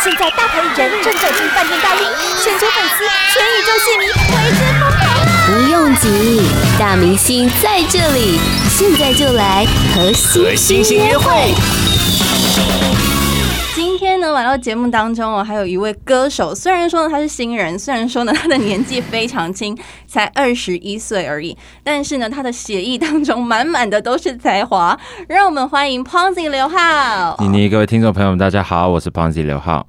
现在大牌艺人正走进饭店大厅，全球粉丝、全宇宙戏迷为之疯狂啊！不用急，大明星在这里，现在就来和星星约会。今天呢，来到节目当中哦，还有一位歌手，虽然说呢他是新人，虽然说呢他的年纪非常轻，才二十一岁而已，但是呢他的血液当中满满的都是才华。让我们欢迎 Ponzi 刘浩。妮妮，各位听众朋友们，大家好，我是 Ponzi 刘浩。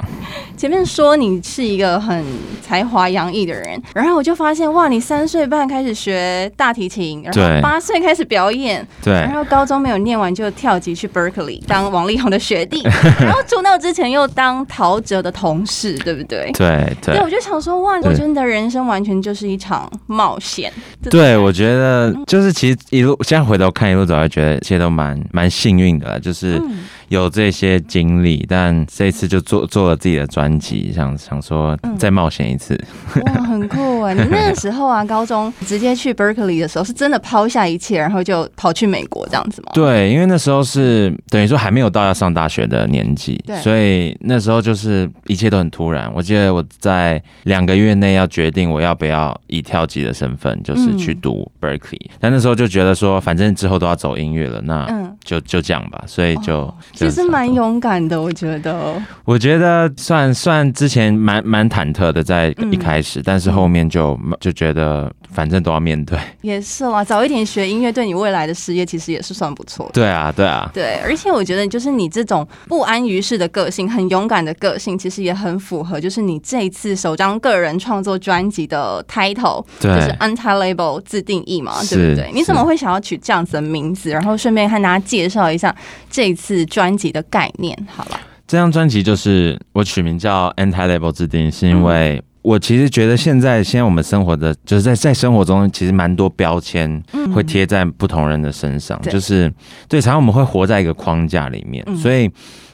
前面说你是一个很才华洋溢的人，然后我就发现哇，你三岁半开始学大提琴，然后八岁开始表演，对，然后高中没有念完就跳级去 Berkeley 当王力宏的学弟，然后出道之前。前又当陶喆的同事，对不对？对对，对，我就想说，哇，我觉得你的人生完全就是一场冒险。对，我觉得就是其实一路现在回头看，一路走来觉得一切都蛮蛮幸运的，就是。嗯有这些经历，但这次就做做了自己的专辑，想想说再冒险一次。嗯、哇，很酷啊！你那个时候啊，高中直接去 Berkeley 的时候，是真的抛下一切，然后就跑去美国这样子吗？对，因为那时候是等于说还没有到要上大学的年纪，所以那时候就是一切都很突然。我记得我在两个月内要决定我要不要以跳级的身份，就是去读 Berkeley，嗯。但那时候就觉得说，反正之后都要走音乐了，那就就这样吧，所以就。哦其实蛮勇敢的，我觉得。我觉得算算之前蛮蛮忐忑的，在一开始，嗯、但是后面就就觉得反正都要面对。也是啦，早一点学音乐，对你未来的事业其实也是算不错的。对啊，对啊，对。而且我觉得，就是你这种不安于世的个性，很勇敢的个性，其实也很符合，就是你这一次首张个人创作专辑的 title，就是 Anti-Label 自定义嘛，对不对？你怎么会想要取这样子的名字？然后顺便和大家介绍一下这一次专。专辑的概念，好了，这张专辑就是我取名叫 Anti-Label 自定，是因为我其实觉得现在现在我们生活的就是在在生活中，其实蛮多标签会贴在不同人的身上，嗯、就是对，常常我们会活在一个框架里面，所以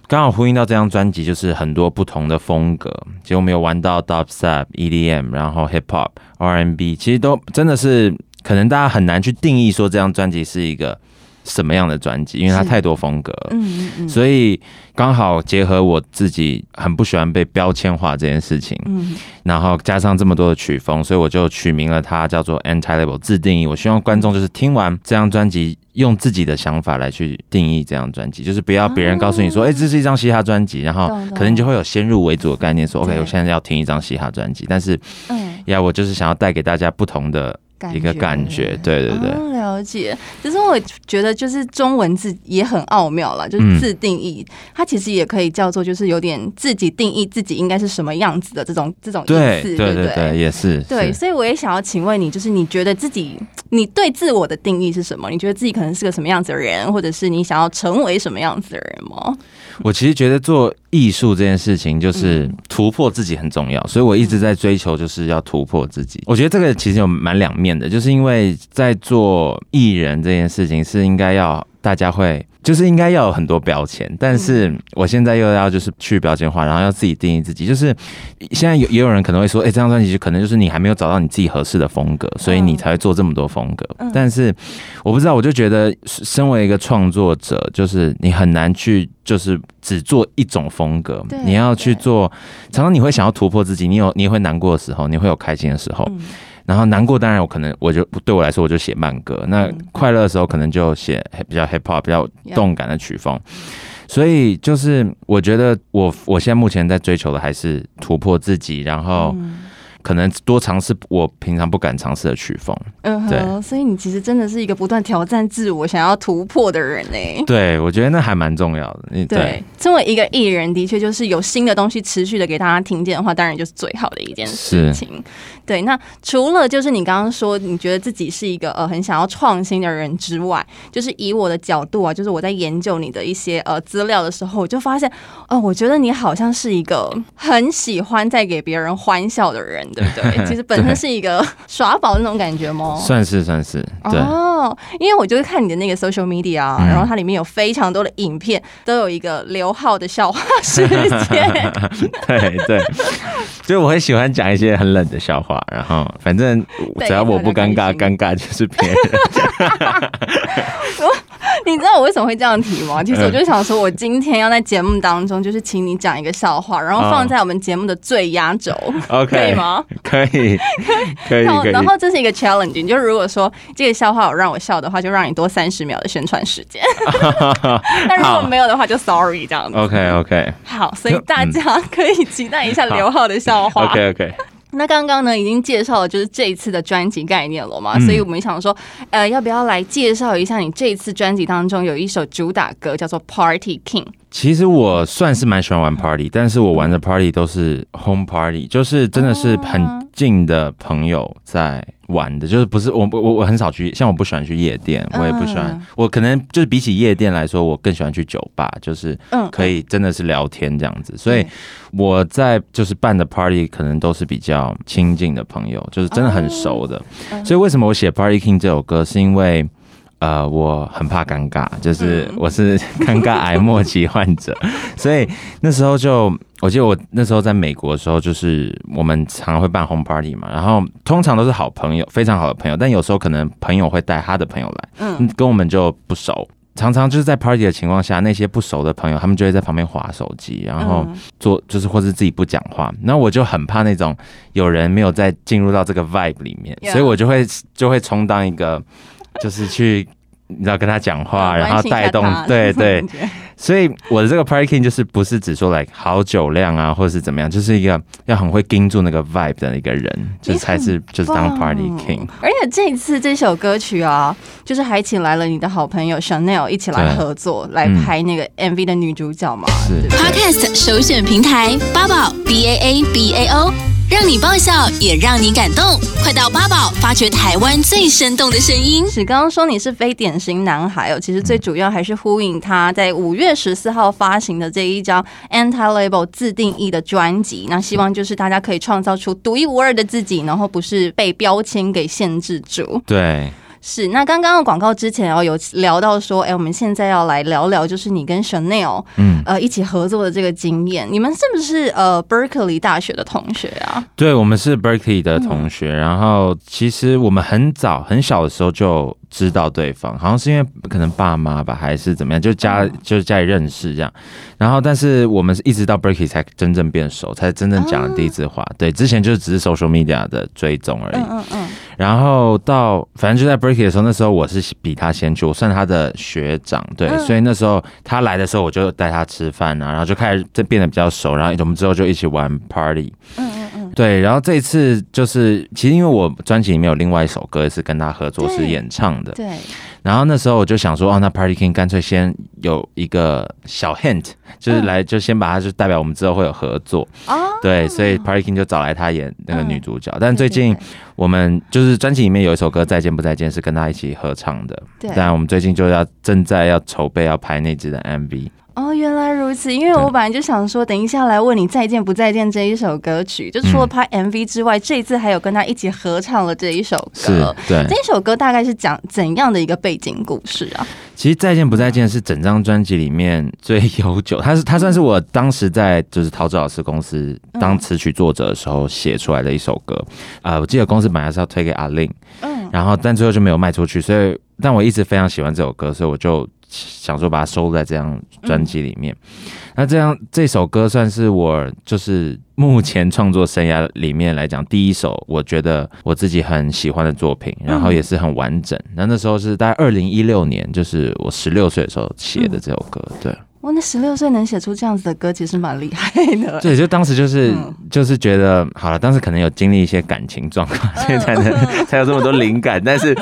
刚好呼应到这张专辑，就是很多不同的风格，其实我们有玩到 Dubstep、EDM，然后 Hip Hop、R&B，其实都真的是可能大家很难去定义说这张专辑是一个。什么样的专辑？因为它太多风格，嗯嗯，所以刚好结合我自己很不喜欢被标签化这件事情，嗯，然后加上这么多的曲风，所以我就取名了它叫做 Anti-Label 自定义。我希望观众就是听完这张专辑，用自己的想法来去定义这张专辑，就是不要别人告诉你说，哎、欸，这是一张嘻哈专辑，然后可能就会有先入为主的概念，说，OK，我现在要听一张嘻哈专辑，但是，嗯，呀，我就是想要带给大家不同的。一个感觉，对对对、哦，了解。其实我觉得，就是中文字也很奥妙了，就是自定义、嗯，它其实也可以叫做，就是有点自己定义自己应该是什么样子的这种这种意思，对对对，对，对，也是对。所以我也想要请问你，就是你觉得自己，你对自我的定义是什么？你觉得自己可能是个什么样子的人，或者是你想要成为什么样子的人吗？我其实觉得做艺术这件事情，就是突破自己很重要，所以我一直在追求，就是要突破自己。我觉得这个其实有蛮两面的，就是因为在做艺人这件事情，是应该要大家会。就是应该要有很多标签，但是我现在又要就是去标签化，然后要自己定义自己。就是现在有也有人可能会说，哎、欸，这张专辑可能就是你还没有找到你自己合适的风格，所以你才会做这么多风格。但是我不知道，我就觉得身为一个创作者，就是你很难去就是只做一种风格，你要去做。常常你会想要突破自己，你有你也会难过的时候，你会有开心的时候。然后难过，当然我可能我就对我来说，我就写慢歌。那快乐的时候，可能就写比较 hip hop、比较动感的曲风。所以就是我觉得我我现在目前在追求的还是突破自己，然后。可能多尝试我平常不敢尝试的曲风，嗯，对，所以你其实真的是一个不断挑战自我、想要突破的人呢。对，我觉得那还蛮重要的。对，对作为一个艺人，的确就是有新的东西持续的给大家听见的话，当然就是最好的一件事情。对，那除了就是你刚刚说你觉得自己是一个呃很想要创新的人之外，就是以我的角度啊，就是我在研究你的一些呃资料的时候，我就发现，哦、呃，我觉得你好像是一个很喜欢在给别人欢笑的人。对不对？其实本身是一个耍宝那种感觉吗？算是算是。对哦，因为我就是看你的那个 social media，、嗯、然后它里面有非常多的影片，都有一个刘浩的笑话时间。对对，所以我很喜欢讲一些很冷的笑话，然后反正只要我不尴尬，尴尬就是别人。你知道我为什么会这样提吗？其实我就想说，我今天要在节目当中，就是请你讲一个笑话，然后放在我们节目的最压轴，OK，可以吗？可以，可以，可以。然后这是一个 challenge，就是如果说这个笑话有让我笑的话，就让你多三十秒的宣传时间。但如果没有的话，就 sorry 这样子。OK，OK。好，所以大家可以期待一下刘浩的笑话。OK，OK。那刚刚呢，已经介绍了就是这一次的专辑概念了嘛，嗯、所以我们想说，呃，要不要来介绍一下你这一次专辑当中有一首主打歌叫做《Party King》。其实我算是蛮喜欢玩 party，但是我玩的 party 都是 home party，就是真的是很近的朋友在玩的，就是不是我我我很少去，像我不喜欢去夜店，我也不喜欢，我可能就是比起夜店来说，我更喜欢去酒吧，就是可以真的是聊天这样子，所以我在就是办的 party 可能都是比较亲近的朋友，就是真的很熟的，所以为什么我写 Party King 这首歌，是因为。呃，我很怕尴尬，就是我是 尴尬癌末期患者，所以那时候就，我记得我那时候在美国的时候，就是我们常常会办 home party 嘛，然后通常都是好朋友，非常好的朋友，但有时候可能朋友会带他的朋友来，嗯，跟我们就不熟，常常就是在 party 的情况下，那些不熟的朋友，他们就会在旁边划手机，然后做就是或是自己不讲话，那我就很怕那种有人没有再进入到这个 vibe 里面，所以我就会就会充当一个。就是去，你知道跟他讲话，然后带动，对 对，所以我的这个 Party King 就是不是只说 like 好酒量啊，或者是怎么样，就是一个要很会盯住那个 vibe 的一个人，就才是就是当 Party King。而且这一次这首歌曲啊，就是还请来了你的好朋友 Chanel 一起来合作，来拍那个 MV 的女主角嘛。是 Podcast 首选平台八宝 B A A B A O。让你爆笑，也让你感动，快到八宝发掘台湾最生动的声音。是刚刚说你是非典型男孩哦，其实最主要还是呼应他在五月十四号发行的这一张 Anti Label 自定义的专辑。那希望就是大家可以创造出独一无二的自己，然后不是被标签给限制住。对。是，那刚刚的广告之前哦，有聊到说，哎，我们现在要来聊聊，就是你跟 Chanel，嗯，呃，一起合作的这个经验。你们是不是呃 Berkeley 大学的同学啊？对，我们是 Berkeley 的同学。嗯、然后其实我们很早很小的时候就知道对方，好像是因为可能爸妈吧，还是怎么样，就家、嗯、就是家里认识这样。然后，但是我们是一直到 Berkeley 才真正变熟，才真正讲了第一次话。嗯、对，之前就只是 social media 的追踪而已。嗯嗯。嗯然后到反正就在 Berkeley 的时候，那时候我是比他先去，我算他的学长，对，嗯、所以那时候他来的时候，我就带他吃饭啊，然后就开始这变得比较熟，然后我们之后就一起玩 party。嗯嗯嗯。对，然后这一次就是其实因为我专辑里面有另外一首歌是跟他合作，是演唱的。对。对然后那时候我就想说，哦，那 Party King 干脆先有一个小 hint，就是来就先把它就代表我们之后会有合作。哦。对，所以 Party King 就找来他演那个女主角。但最近我们就是专辑里面有一首歌《再见不再见》是跟他一起合唱的。对。但我们最近就要正在要筹备要拍那支的 MV。哦，原来如此。因为我本来就想说，等一下来问你《再见不再见》这一首歌曲，就除了拍 MV 之外，嗯、这一次还有跟他一起合唱了这一首歌。对，这一首歌大概是讲怎样的一个背景故事啊？其实《再见不再见》是整张专辑里面最悠久，它是它算是我当时在就是陶喆老师公司当词曲作者的时候写出来的一首歌。啊、嗯呃，我记得公司本来是要推给阿令，嗯，然后但最后就没有卖出去，所以但我一直非常喜欢这首歌，所以我就。想说把它收在这张专辑里面，那这样这首歌算是我就是目前创作生涯里面来讲第一首，我觉得我自己很喜欢的作品，然后也是很完整。那那时候是在二零一六年，就是我十六岁的时候写的这首歌，对。我那十六岁能写出这样子的歌，其实蛮厉害的。对，就当时就是、嗯、就是觉得好了，当时可能有经历一些感情状况，所以才能、嗯、才有这么多灵感。但是，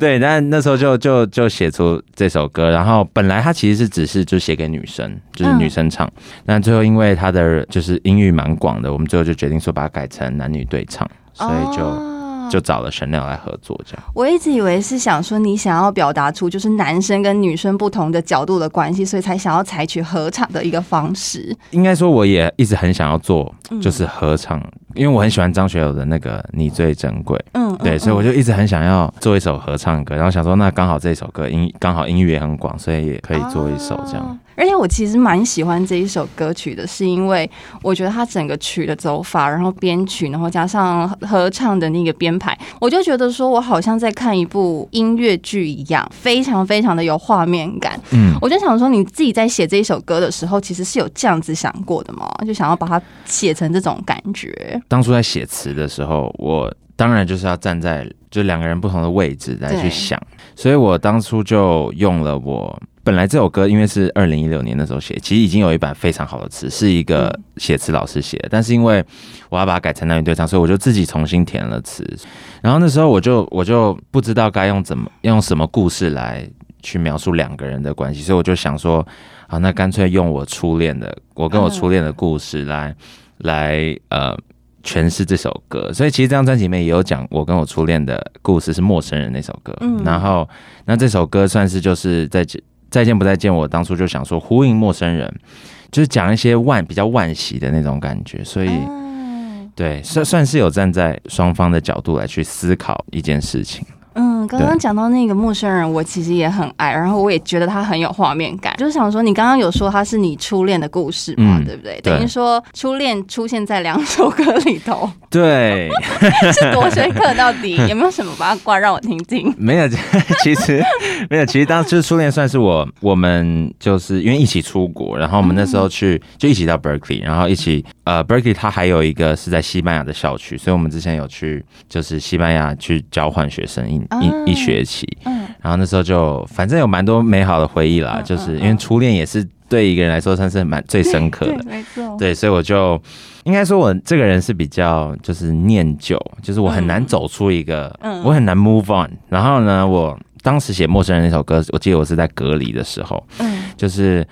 对，但那时候就就就写出这首歌。然后本来它其实是只是就写给女生，就是女生唱。嗯、但最后因为它的就是音域蛮广的，我们最后就决定说把它改成男女对唱，所以就。哦就找了 Chanel 来合作，这样。我一直以为是想说你想要表达出就是男生跟女生不同的角度的关系，所以才想要采取合唱的一个方式。应该说，我也一直很想要做，就是合唱，嗯、因为我很喜欢张学友的那个《你最珍贵》。嗯，对，所以我就一直很想要做一首合唱歌，然后想说，那刚好这首歌音刚好音域也很广，所以也可以做一首这样。啊而且我其实蛮喜欢这一首歌曲的，是因为我觉得它整个曲的走法，然后编曲，然后加上合唱的那个编编排，我就觉得说我好像在看一部音乐剧一样，非常非常的有画面感。嗯，我就想说，你自己在写这一首歌的时候，其实是有这样子想过的吗？就想要把它写成这种感觉。当初在写词的时候，我当然就是要站在就两个人不同的位置来去想，所以我当初就用了我。本来这首歌因为是二零一六年的时候写，其实已经有一版非常好的词，是一个写词老师写的。但是因为我要把它改成男女对唱，所以我就自己重新填了词。然后那时候我就我就不知道该用怎么用什么故事来去描述两个人的关系，所以我就想说，好，那干脆用我初恋的，我跟我初恋的故事来来呃诠释这首歌。所以其实这张专辑里面也有讲我跟我初恋的故事，是陌生人那首歌。然后那这首歌算是就是在。再见不再见，我当初就想说呼应陌生人，就是讲一些万比较万喜的那种感觉，所以对算算是有站在双方的角度来去思考一件事情。嗯，刚刚讲到那个陌生人，我其实也很爱，然后我也觉得他很有画面感。就是想说，你刚刚有说他是你初恋的故事嘛，嗯、对不对？等于说初恋出现在两首歌里头，对，是多深刻到底？有没有什么八卦让我听听？没有，其实没有，其实当时初恋算是我，我们就是因为一起出国，然后我们那时候去就一起到 Berkeley，然后一起呃 Berkeley 他还有一个是在西班牙的校区，所以我们之前有去就是西班牙去交换学生。一一一学期，嗯。然后那时候就反正有蛮多美好的回忆啦，就是因为初恋也是对一个人来说算是蛮最深刻的，没错，对，所以我就应该说我这个人是比较就是念旧，就是我很难走出一个，我很难 move on。然后呢，我当时写《陌生人》那首歌，我记得我是在隔离的时候，嗯。就是。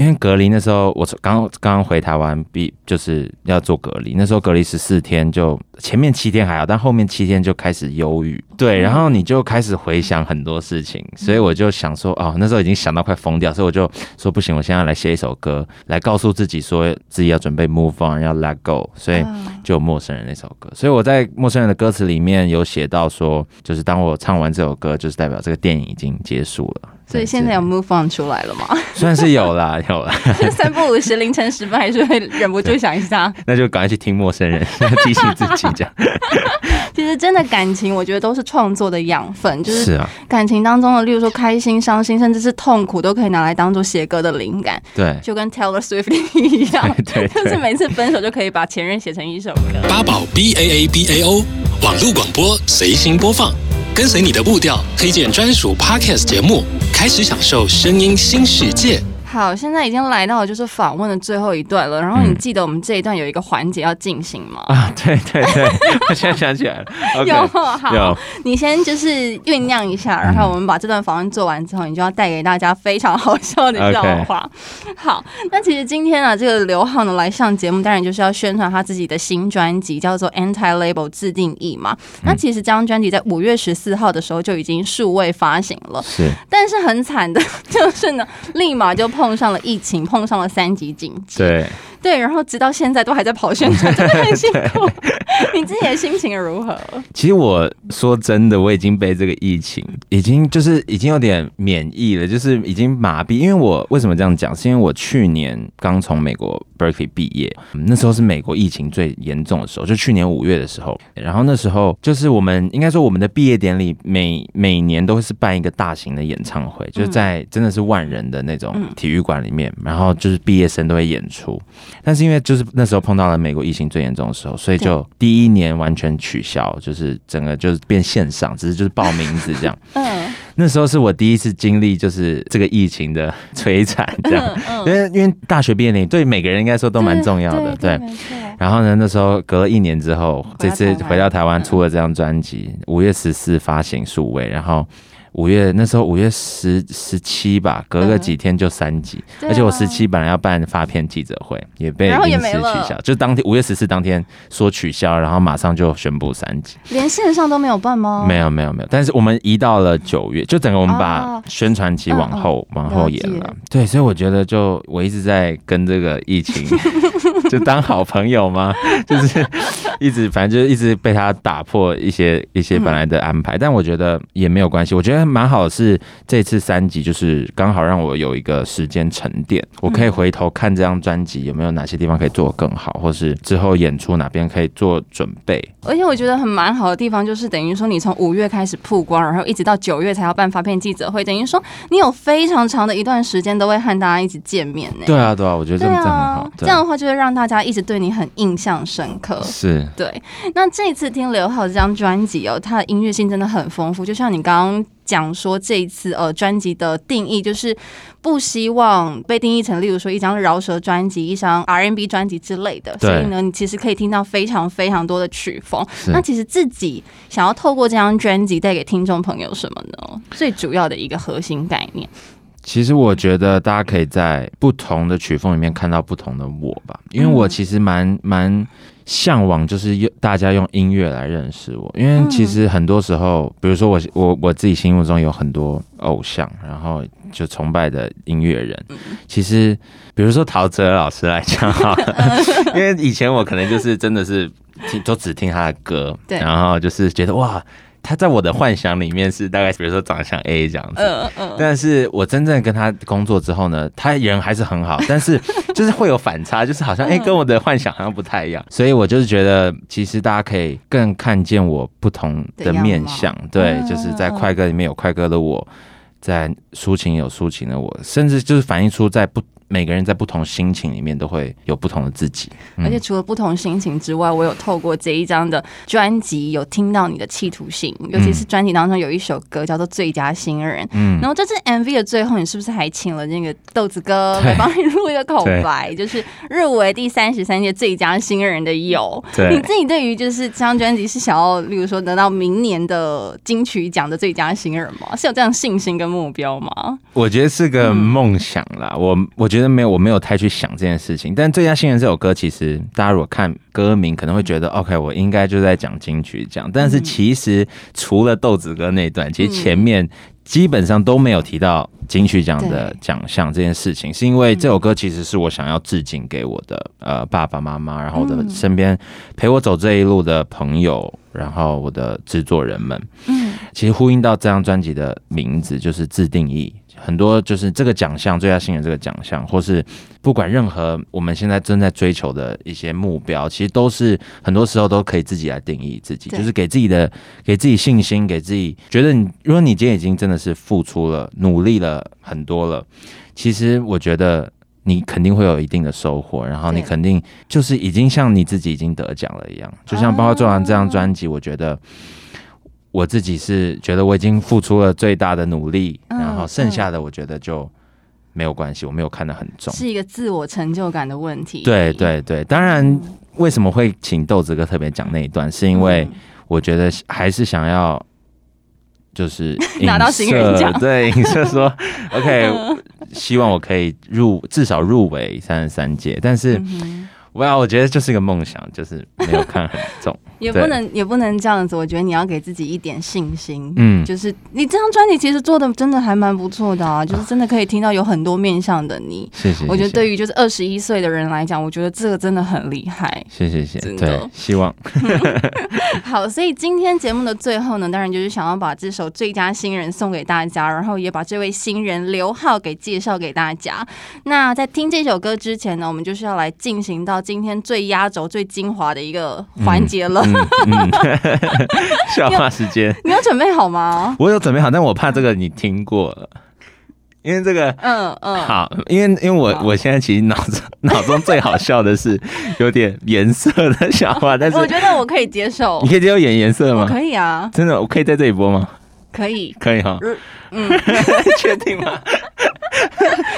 因为隔离那时候，我刚刚刚回台湾，比就是要做隔离。那时候隔离十四天，就前面七天还好，但后面七天就开始忧郁。对，然后你就开始回想很多事情，所以我就想说，哦，那时候已经想到快疯掉，所以我就说不行，我现在来写一首歌，来告诉自己说自己要准备 move on，要 let go。所以就有陌生人那首歌。所以我在陌生人的歌词里面有写到说，就是当我唱完这首歌，就是代表这个电影已经结束了。所以现在有 move on 出来了吗？算是有啦，有啦。三不五时凌晨时分还是会忍不住想一下。那就赶快去听陌生人，提醒自己这样。其实真的感情，我觉得都是创作的养分，就是感情当中的，例如说开心、伤心，甚至是痛苦，都可以拿来当做写歌的灵感。对，就跟 Taylor Swift 一样，对，就是每次分手就可以把前任写成一首歌。八宝 B A A B A O 网络广播随心播放。跟随你的步调，推荐专属 Podcast 节目，开始享受声音新世界。好，现在已经来到了就是访问的最后一段了。然后你记得我们这一段有一个环节要进行吗？啊，对对对，我现在想起来了。Okay, 有好，有你先就是酝酿一下，然后我们把这段访问做完之后，你就要带给大家非常好笑的笑话。好，那其实今天啊，这个刘浩呢来上节目，当然就是要宣传他自己的新专辑，叫做《Anti Label 自定义》嘛。那其实这张专辑在五月十四号的时候就已经数位发行了，是，但是很惨的 就是呢，立马就。碰上了疫情，碰上了三级警戒，对。对，然后直到现在都还在跑宣传，真的很辛苦。你自己的心情如何？其实我说真的，我已经被这个疫情已经就是已经有点免疫了，就是已经麻痹。因为我为什么这样讲？是因为我去年刚从美国 Berkeley 毕业，那时候是美国疫情最严重的时候，就去年五月的时候。然后那时候就是我们应该说我们的毕业典礼每每年都会是办一个大型的演唱会，就是在真的是万人的那种体育馆里面，然后就是毕业生都会演出。但是因为就是那时候碰到了美国疫情最严重的时候，所以就第一年完全取消，就是整个就是变线上，只是就是报名字这样。嗯，那时候是我第一次经历就是这个疫情的摧残，这样。因为因为大学毕业典礼对每个人应该说都蛮重要的，对。然后呢，那时候隔了一年之后，这次回到台湾出了这张专辑，五月十四发行数位，然后。五月那时候五月十十七吧，隔个几天就三级，而且我十七本来要办发片记者会，也被临时取消，就当天五月十四当天说取消，然后马上就宣布三级，连线上都没有办吗？没有没有没有，但是我们移到了九月，就整个我们把宣传期往后、啊、往后延了，了对，所以我觉得就我一直在跟这个疫情。就当好朋友吗？就是一直反正就是一直被他打破一些一些本来的安排，但我觉得也没有关系。我觉得蛮好的是这次三集就是刚好让我有一个时间沉淀，我可以回头看这张专辑有没有哪些地方可以做得更好，或是之后演出哪边可以做准备。而且我觉得很蛮好的地方就是等于说你从五月开始曝光，然后一直到九月才要办发片记者会，等于说你有非常长的一段时间都会和大家一起见面呢。对啊，对啊，我觉得这样很好。这样的话就会让大家一直对你很印象深刻。是，对。那这一次听刘浩这张专辑哦，他的音乐性真的很丰富。就像你刚刚讲说，这一次呃专辑的定义就是不希望被定义成，例如说一张饶舌专辑、一张 R&B 专辑之类的。所以呢，你其实可以听到非常非常多的曲风。那其实自己想要透过这张专辑带给听众朋友什么呢？最主要的一个核心概念。其实我觉得大家可以在不同的曲风里面看到不同的我吧，因为我其实蛮蛮向往，就是用大家用音乐来认识我。因为其实很多时候，比如说我我我自己心目中有很多偶像，然后就崇拜的音乐人。其实比如说陶喆老师来讲哈，因为以前我可能就是真的是听都只听他的歌，对，然后就是觉得哇。他在我的幻想里面是大概，比如说长得像 A 这样子，嗯嗯，但是我真正跟他工作之后呢，他人还是很好，但是 就是会有反差，就是好像哎，跟我的幻想好像不太一样，所以我就是觉得，其实大家可以更看见我不同的面相，对，就是在快歌里面有快歌的我，在抒情有抒情的我，甚至就是反映出在不。每个人在不同心情里面都会有不同的自己，嗯、而且除了不同心情之外，我有透过这一张的专辑有听到你的企图性，尤其是专辑当中有一首歌叫做《最佳新人》，嗯，然后这次 MV 的最后，你是不是还请了那个豆子哥 来帮你录一个口白，就是入围第三十三届最佳新人的有，对你自己对于就是这张专辑是想要，例如说得到明年的金曲奖的最佳新人吗？是有这样信心跟目标吗？我觉得是个梦想啦，嗯、我我觉得。觉得没有，我没有太去想这件事情。但《最佳新人》这首歌，其实大家如果看歌名，可能会觉得 OK，我应该就在讲金曲奖。但是其实除了豆子哥那段，其实前面基本上都没有提到金曲奖的奖项这件事情，是因为这首歌其实是我想要致敬给我的呃爸爸妈妈，然后我的身边陪我走这一路的朋友，然后我的制作人们。嗯，其实呼应到这张专辑的名字就是自定义。很多就是这个奖项，最佳新人这个奖项，或是不管任何我们现在正在追求的一些目标，其实都是很多时候都可以自己来定义自己，就是给自己的给自己信心，给自己觉得你，如果你今天已经真的是付出了、努力了很多了，其实我觉得你肯定会有一定的收获，然后你肯定就是已经像你自己已经得奖了一样，就像包括做完这张专辑，我觉得。我自己是觉得我已经付出了最大的努力，嗯、然后剩下的我觉得就没有关系，我没有看得很重，是一个自我成就感的问题。对对对，当然为什么会请豆子哥特别讲那一段，是因为我觉得还是想要就是 拿到新人奖，对，影射说 OK，希望我可以入至少入围三十三届，但是。嗯我要，我觉得就是一个梦想，就是没有看很重，也不能也不能这样子。我觉得你要给自己一点信心，嗯，就是你这张专辑其实做的真的还蛮不错的啊，就是真的可以听到有很多面向的你。谢谢。我觉得对于就是二十一岁的人来讲，我觉得这个真的很厉害。谢谢谢谢，对，希望。好，所以今天节目的最后呢，当然就是想要把这首最佳新人送给大家，然后也把这位新人刘浩给介绍给大家。那在听这首歌之前呢，我们就是要来进行到。今天最压轴、最精华的一个环节了，笑话时间，你有准备好吗？我有准备好，但我怕这个你听过了，因为这个，嗯嗯，好，因为因为我我现在其实脑子 脑中最好笑的是有点颜色的笑话，但是我觉得我可以接受，你可以接受演颜色吗？可以啊，真的，我可以在这里播吗？可以，可以哈，嗯，确定吗？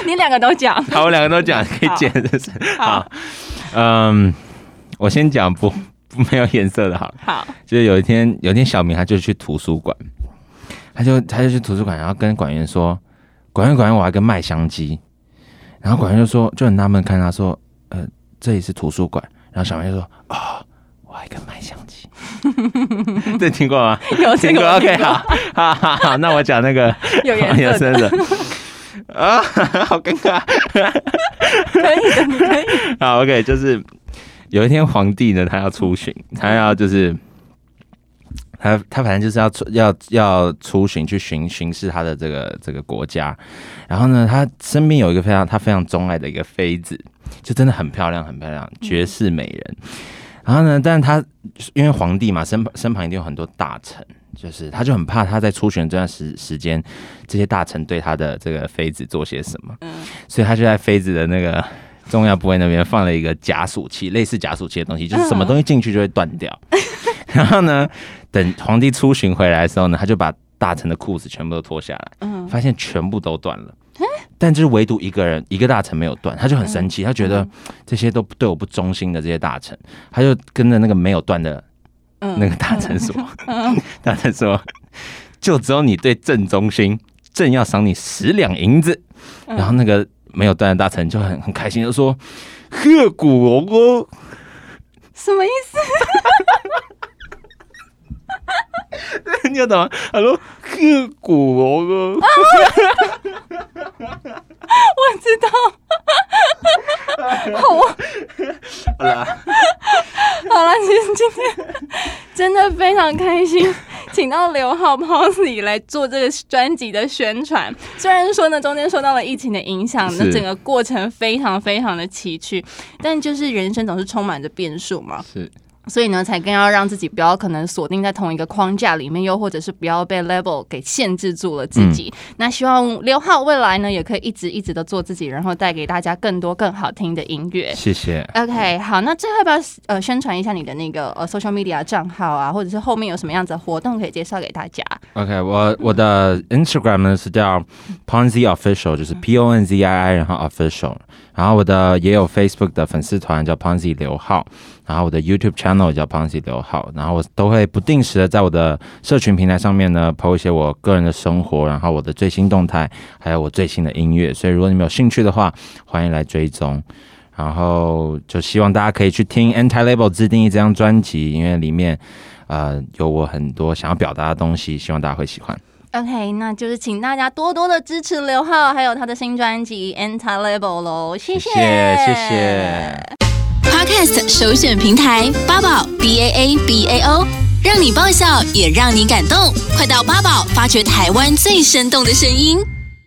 你两个都讲，好，我两个都讲，可以剪，就是。好。嗯，我先讲不不没有颜色的好了。好，就是有一天，有一天小明他就去图书馆，他就他就去图书馆，然后跟馆员说：“馆员馆员，我还跟卖香鸡。”然后馆员就说：“就很纳闷看他说，呃，这里是图书馆。”然后小明就说：“啊、哦，我还跟卖香鸡。”这听过吗？有听过。OK，好，好好好，那我讲那个 有颜色的。啊，好尴尬！可以的，你可以。好，OK，就是有一天皇帝呢，他要出巡，他要就是他他反正就是要出要要出巡去巡巡视他的这个这个国家，然后呢，他身边有一个非常他非常钟爱的一个妃子，就真的很漂亮很漂亮，绝世美人。然后呢，但是他因为皇帝嘛，身身旁一定有很多大臣。就是他就很怕他在出巡这段时时间，这些大臣对他的这个妃子做些什么，嗯，所以他就在妃子的那个重要部位那边放了一个夹鼠器，类似夹鼠器的东西，就是什么东西进去就会断掉。然后呢，等皇帝出巡回来的时候呢，他就把大臣的裤子全部都脱下来，嗯，发现全部都断了，但就是唯独一个人一个大臣没有断，他就很生气，他觉得这些都对我不忠心的这些大臣，他就跟着那个没有断的。那个大臣说：“ 大臣说，就只有你对朕忠心，朕要赏你十两银子。”然后那个没有断的大臣就很很开心，就说：“贺古龙哦，什么意思？” 你要懂吗？他说：“贺古龙哦。”我知道。好啊，好了，好了，今今天真的非常开心，请到刘浩 Ponsy 来做这个专辑的宣传。虽然说呢，中间受到了疫情的影响，那整个过程非常非常的崎岖，但就是人生总是充满着变数嘛。是。所以呢，才更要让自己不要可能锁定在同一个框架里面，又或者是不要被 level 给限制住了自己。嗯、那希望刘浩未来呢，也可以一直一直的做自己，然后带给大家更多更好听的音乐。谢谢。OK，好，那最后要不要呃宣传一下你的那个呃 social media 账号啊，或者是后面有什么样子的活动可以介绍给大家？OK，我我的 Instagram 呢是叫 Ponzi Official，就是 P O N Z I I，然后 Official。然后我的也有 Facebook 的粉丝团叫 Ponzi 刘浩，然后我的 YouTube channel 叫 Ponzi 刘浩，然后我都会不定时的在我的社群平台上面呢 po 一些我个人的生活，然后我的最新动态，还有我最新的音乐。所以如果你们有兴趣的话，欢迎来追踪。然后就希望大家可以去听 Anti Label 自定义这张专辑，因为里面呃有我很多想要表达的东西，希望大家会喜欢。OK，那就是请大家多多的支持刘浩，还有他的新专辑《Anti Label》喽，谢谢，谢谢。Podcast 首选平台八宝 B A A B A O，让你爆笑也让你感动，快到八宝发掘台湾最生动的声音。